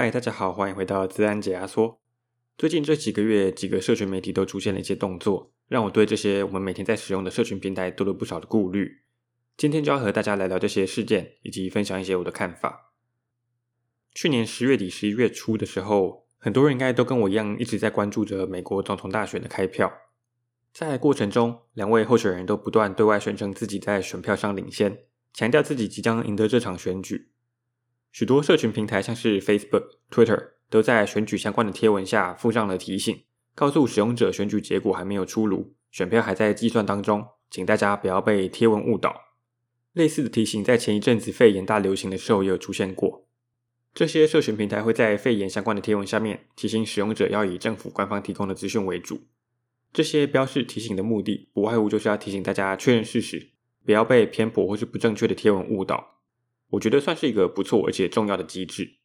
嗨，大家好，欢迎回到资安解压缩。最近这几个月，几个社群媒体都出现了一些动作，让我对这些我们每天在使用的社群平台多了不少的顾虑。今天就要和大家来聊这些事件，以及分享一些我的看法。去年十月底、十一月初的时候，很多人应该都跟我一样，一直在关注着美国总统大选的开票。在过程中，两位候选人都不断对外宣称自己在选票上领先，强调自己即将赢得这场选举。许多社群平台，像是 Facebook、Twitter，都在选举相关的贴文下附上了提醒，告诉使用者选举结果还没有出炉，选票还在计算当中，请大家不要被贴文误导。类似的提醒在前一阵子肺炎大流行的时候也有出现过。这些社群平台会在肺炎相关的贴文下面提醒使用者要以政府官方提供的资讯为主。这些标示提醒的目的，不外乎就是要提醒大家确认事实，不要被偏颇或是不正确的贴文误导。我觉得算是一个不错而且重要的机制，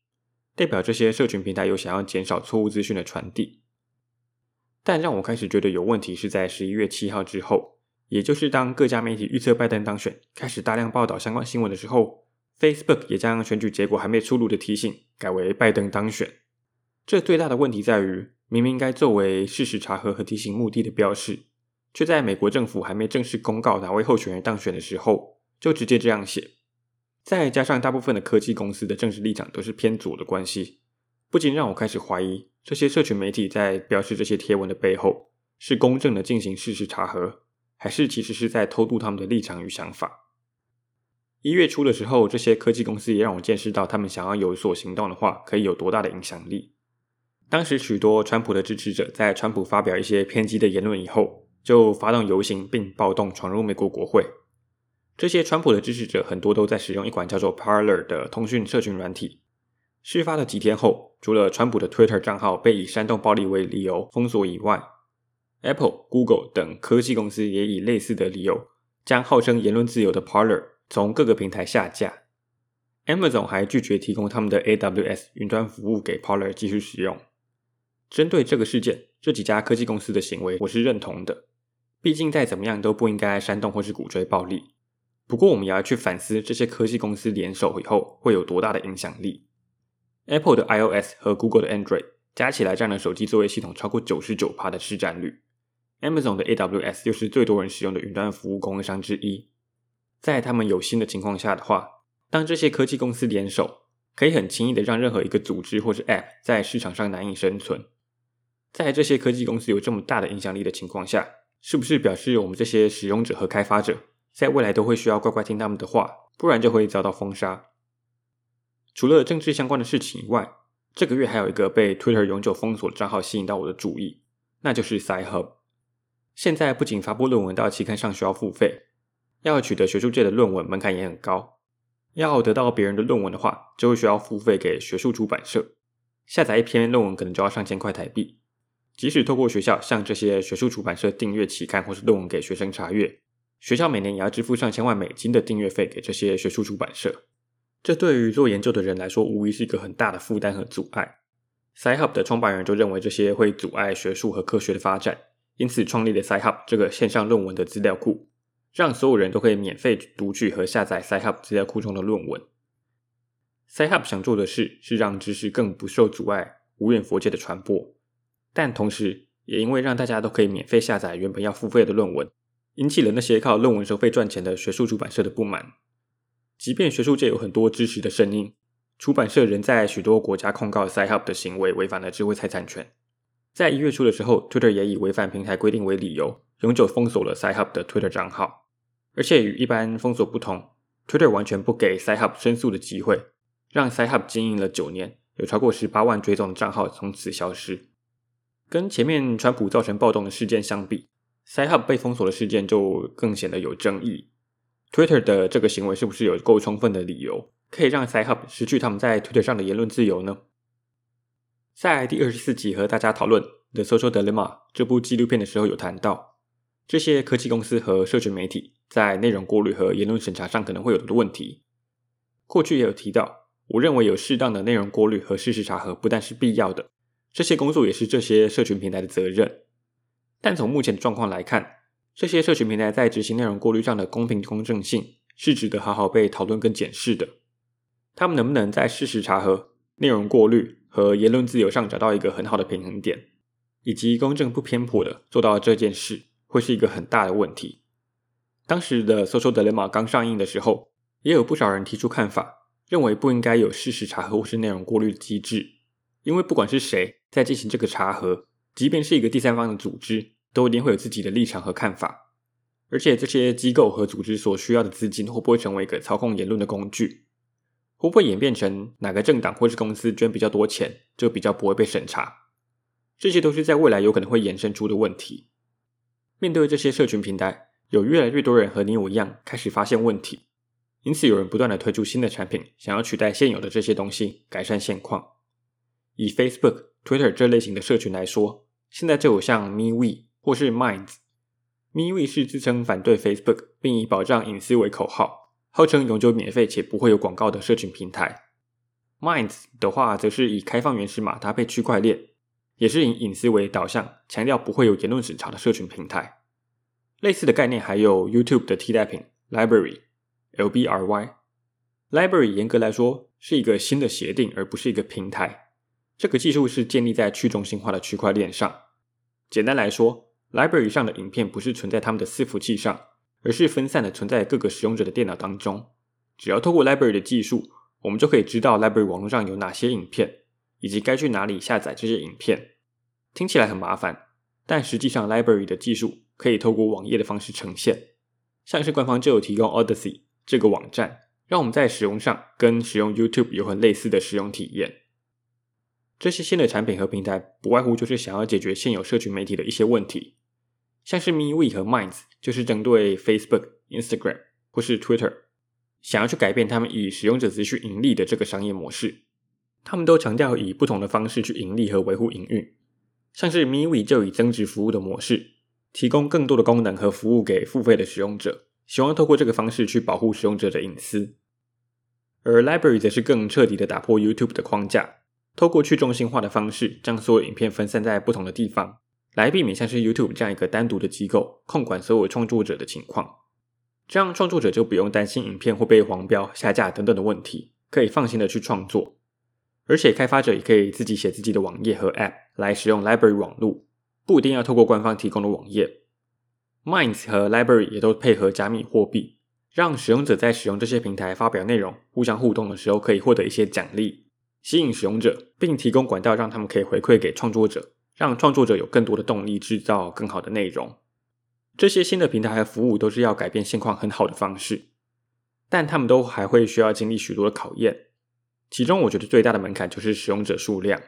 代表这些社群平台有想要减少错误资讯的传递。但让我开始觉得有问题是在十一月七号之后，也就是当各家媒体预测拜登当选，开始大量报道相关新闻的时候，Facebook 也将选举结果还没出炉的提醒改为拜登当选。这最大的问题在于，明明该作为事实查核和提醒目的的标示，却在美国政府还没正式公告哪位候选人当选的时候，就直接这样写。再加上大部分的科技公司的政治立场都是偏左的关系，不禁让我开始怀疑，这些社群媒体在标示这些贴文的背后，是公正的进行事实查核，还是其实是在偷渡他们的立场与想法？一月初的时候，这些科技公司也让我见识到，他们想要有所行动的话，可以有多大的影响力。当时许多川普的支持者在川普发表一些偏激的言论以后，就发动游行并暴动，闯入美国国会。这些川普的支持者很多都在使用一款叫做 Parler 的通讯社群软体。事发的几天后，除了川普的 Twitter 账号被以煽动暴力为理由封锁以外，Apple、Google 等科技公司也以类似的理由将号称言论自由的 Parler 从各个平台下架。Amazon 还拒绝提供他们的 AWS 云端服务给 Parler 继续使用。针对这个事件，这几家科技公司的行为我是认同的，毕竟再怎么样都不应该煽动或是鼓吹暴力。不过，我们也要去反思这些科技公司联手以后会有多大的影响力。Apple 的 iOS 和 Google 的 Android 加起来占了手机作业系统超过九十九趴的市占率。Amazon 的 AWS 又是最多人使用的云端服务供应商之一。在他们有心的情况下的话，当这些科技公司联手，可以很轻易的让任何一个组织或是 App 在市场上难以生存。在这些科技公司有这么大的影响力的情况下，是不是表示我们这些使用者和开发者，在未来都会需要乖乖听他们的话，不然就会遭到封杀。除了政治相关的事情以外，这个月还有一个被 Twitter 永久封锁的账号吸引到我的注意，那就是 SciHub。现在不仅发布论文到期刊上需要付费，要取得学术界的论文门槛也很高。要得到别人的论文的话，就会需要付费给学术出版社。下载一篇论文可能就要上千块台币。即使透过学校向这些学术出版社订阅期刊或是论文给学生查阅。学校每年也要支付上千万美金的订阅费给这些学术出版社，这对于做研究的人来说，无疑是一个很大的负担和阻碍。SciHub 的创办人就认为这些会阻碍学术和科学的发展，因此创立了 SciHub 这个线上论文的资料库，让所有人都可以免费读取和下载 SciHub 资料库中的论文。SciHub 想做的事是让知识更不受阻碍、无远弗届的传播，但同时也因为让大家都可以免费下载原本要付费的论文。引起了那些靠论文收费赚钱的学术出版社的不满。即便学术界有很多支持的声音，出版社仍在许多国家控告 SciHub 的行为违反了智慧财产权。在一月初的时候，Twitter 也以违反平台规定为理由，永久封锁了 SciHub 的 Twitter 账号。而且与一般封锁不同，Twitter 完全不给 SciHub 申诉的机会，让 SciHub 经营了九年，有超过十八万追踪的账号从此消失。跟前面川普造成暴动的事件相比，SciHub 被封锁的事件就更显得有争议。Twitter 的这个行为是不是有够充分的理由，可以让 SciHub 失去他们在 Twitter 上的言论自由呢？在第二十四集和大家讨论《The Social Dilemma》这部纪录片的时候，有谈到这些科技公司和社群媒体在内容过滤和言论审查上可能会有的问题。过去也有提到，我认为有适当的内容过滤和事实查核不但是必要的，这些工作也是这些社群平台的责任。但从目前的状况来看，这些社群平台在执行内容过滤上的公平公正性是值得好好被讨论跟检视的。他们能不能在事实查核、内容过滤和言论自由上找到一个很好的平衡点，以及公正不偏颇的做到这件事，会是一个很大的问题。当时的《Social Dilemma》刚上映的时候，也有不少人提出看法，认为不应该有事实查核或是内容过滤的机制，因为不管是谁在进行这个查核，即便是一个第三方的组织，都一定会有自己的立场和看法。而且这些机构和组织所需要的资金会不会成为一个操控言论的工具？会不会演变成哪个政党或是公司捐比较多钱，就比较不会被审查？这些都是在未来有可能会衍生出的问题。面对这些社群平台，有越来越多人和你我一样开始发现问题，因此有人不断的推出新的产品，想要取代现有的这些东西，改善现况。以 Facebook、Twitter 这类型的社群来说，现在就有像 MeWe 或是 Minds。MeWe 是自称反对 Facebook，并以保障隐私为口号，号称永久免费且不会有广告的社群平台。Minds 的话，则是以开放原始码搭配区块链，也是以隐私为导向，强调不会有言论审查的社群平台。类似的概念还有 YouTube 的替代品 Library（L B R Y）。Library 严格来说是一个新的协定，而不是一个平台。这个技术是建立在去中心化的区块链上。简单来说，Library 上的影片不是存在他们的伺服器上，而是分散的存在各个使用者的电脑当中。只要透过 Library 的技术，我们就可以知道 Library 网络上有哪些影片，以及该去哪里下载这些影片。听起来很麻烦，但实际上 Library 的技术可以透过网页的方式呈现。像是官方就有提供 Odyssey 这个网站，让我们在使用上跟使用 YouTube 有很类似的使用体验。这些新的产品和平台，不外乎就是想要解决现有社群媒体的一些问题。像是 MeWe 和 Minds 就是针对 Facebook、Instagram 或是 Twitter，想要去改变他们以使用者资讯盈利的这个商业模式。他们都强调以不同的方式去盈利和维护营运。像是 MeWe 就以增值服务的模式，提供更多的功能和服务给付费的使用者，希望透过这个方式去保护使用者的隐私。而 Library 则是更彻底的打破 YouTube 的框架，透过去中心化的方式，将所有影片分散在不同的地方。来避免像是 YouTube 这样一个单独的机构控管所有创作者的情况，这样创作者就不用担心影片会被黄标、下架等等的问题，可以放心的去创作。而且开发者也可以自己写自己的网页和 App 来使用 Library 网路，不一定要透过官方提供的网页。Minds 和 Library 也都配合加密货币，让使用者在使用这些平台发表内容、互相互动的时候，可以获得一些奖励，吸引使用者，并提供管道让他们可以回馈给创作者。让创作者有更多的动力制造更好的内容。这些新的平台和服务都是要改变现况很好的方式，但他们都还会需要经历许多的考验。其中，我觉得最大的门槛就是使用者数量。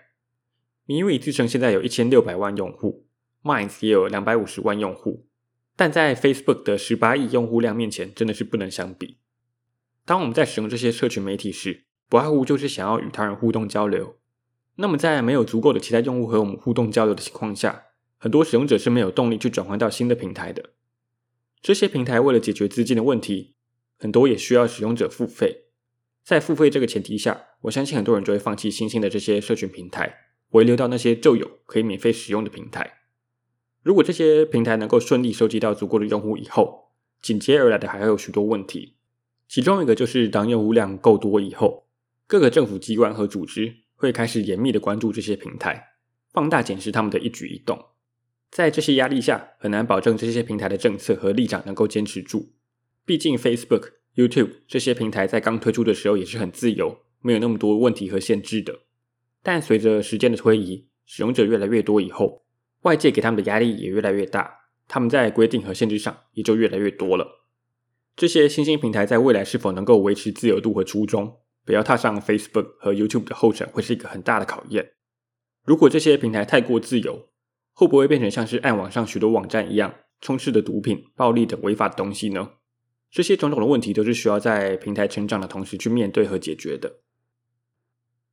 MeWe 自称现在有一千六百万用户，Minds 也有两百五十万用户，但在 Facebook 的十八亿用户量面前，真的是不能相比。当我们在使用这些社群媒体时，不外乎就是想要与他人互动交流。那么，在没有足够的其他用户和我们互动交流的情况下，很多使用者是没有动力去转换到新的平台的。这些平台为了解决资金的问题，很多也需要使用者付费。在付费这个前提下，我相信很多人就会放弃新兴的这些社群平台，回流到那些旧有可以免费使用的平台。如果这些平台能够顺利收集到足够的用户以后，紧接而来的还会有许多问题。其中一个就是当用户量够多以后，各个政府机关和组织。会开始严密的关注这些平台，放大检视他们的一举一动。在这些压力下，很难保证这些平台的政策和立场能够坚持住。毕竟，Facebook、YouTube 这些平台在刚推出的时候也是很自由，没有那么多问题和限制的。但随着时间的推移，使用者越来越多以后，外界给他们的压力也越来越大，他们在规定和限制上也就越来越多了。这些新兴平台在未来是否能够维持自由度和初衷？不要踏上 Facebook 和 YouTube 的后尘，会是一个很大的考验。如果这些平台太过自由，会不会变成像是暗网上许多网站一样，充斥着毒品、暴力等违法的东西呢？这些种种的问题都是需要在平台成长的同时去面对和解决的。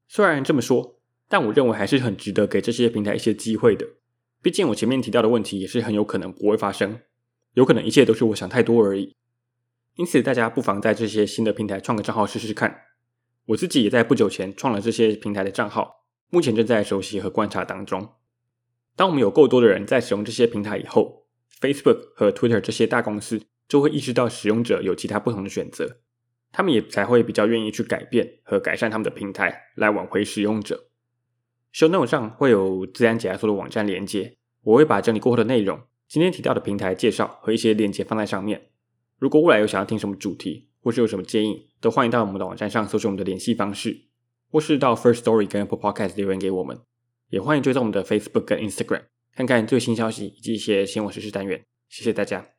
虽然这么说，但我认为还是很值得给这些平台一些机会的。毕竟我前面提到的问题也是很有可能不会发生，有可能一切都是我想太多而已。因此，大家不妨在这些新的平台创个账号试试看。我自己也在不久前创了这些平台的账号，目前正在熟悉和观察当中。当我们有够多的人在使用这些平台以后，Facebook 和 Twitter 这些大公司就会意识到使用者有其他不同的选择，他们也才会比较愿意去改变和改善他们的平台，来挽回使用者。Show Note 上会有自然解压缩的网站连接，我会把整理过后的内容、今天提到的平台介绍和一些链接放在上面。如果未来有想要听什么主题，或是有什么建议，都欢迎到我们的网站上搜索我们的联系方式，或是到 First Story 跟 Apple Podcast 留言给我们。也欢迎追踪我们的 Facebook 跟 Instagram，看看最新消息以及一些新闻时事单元。谢谢大家。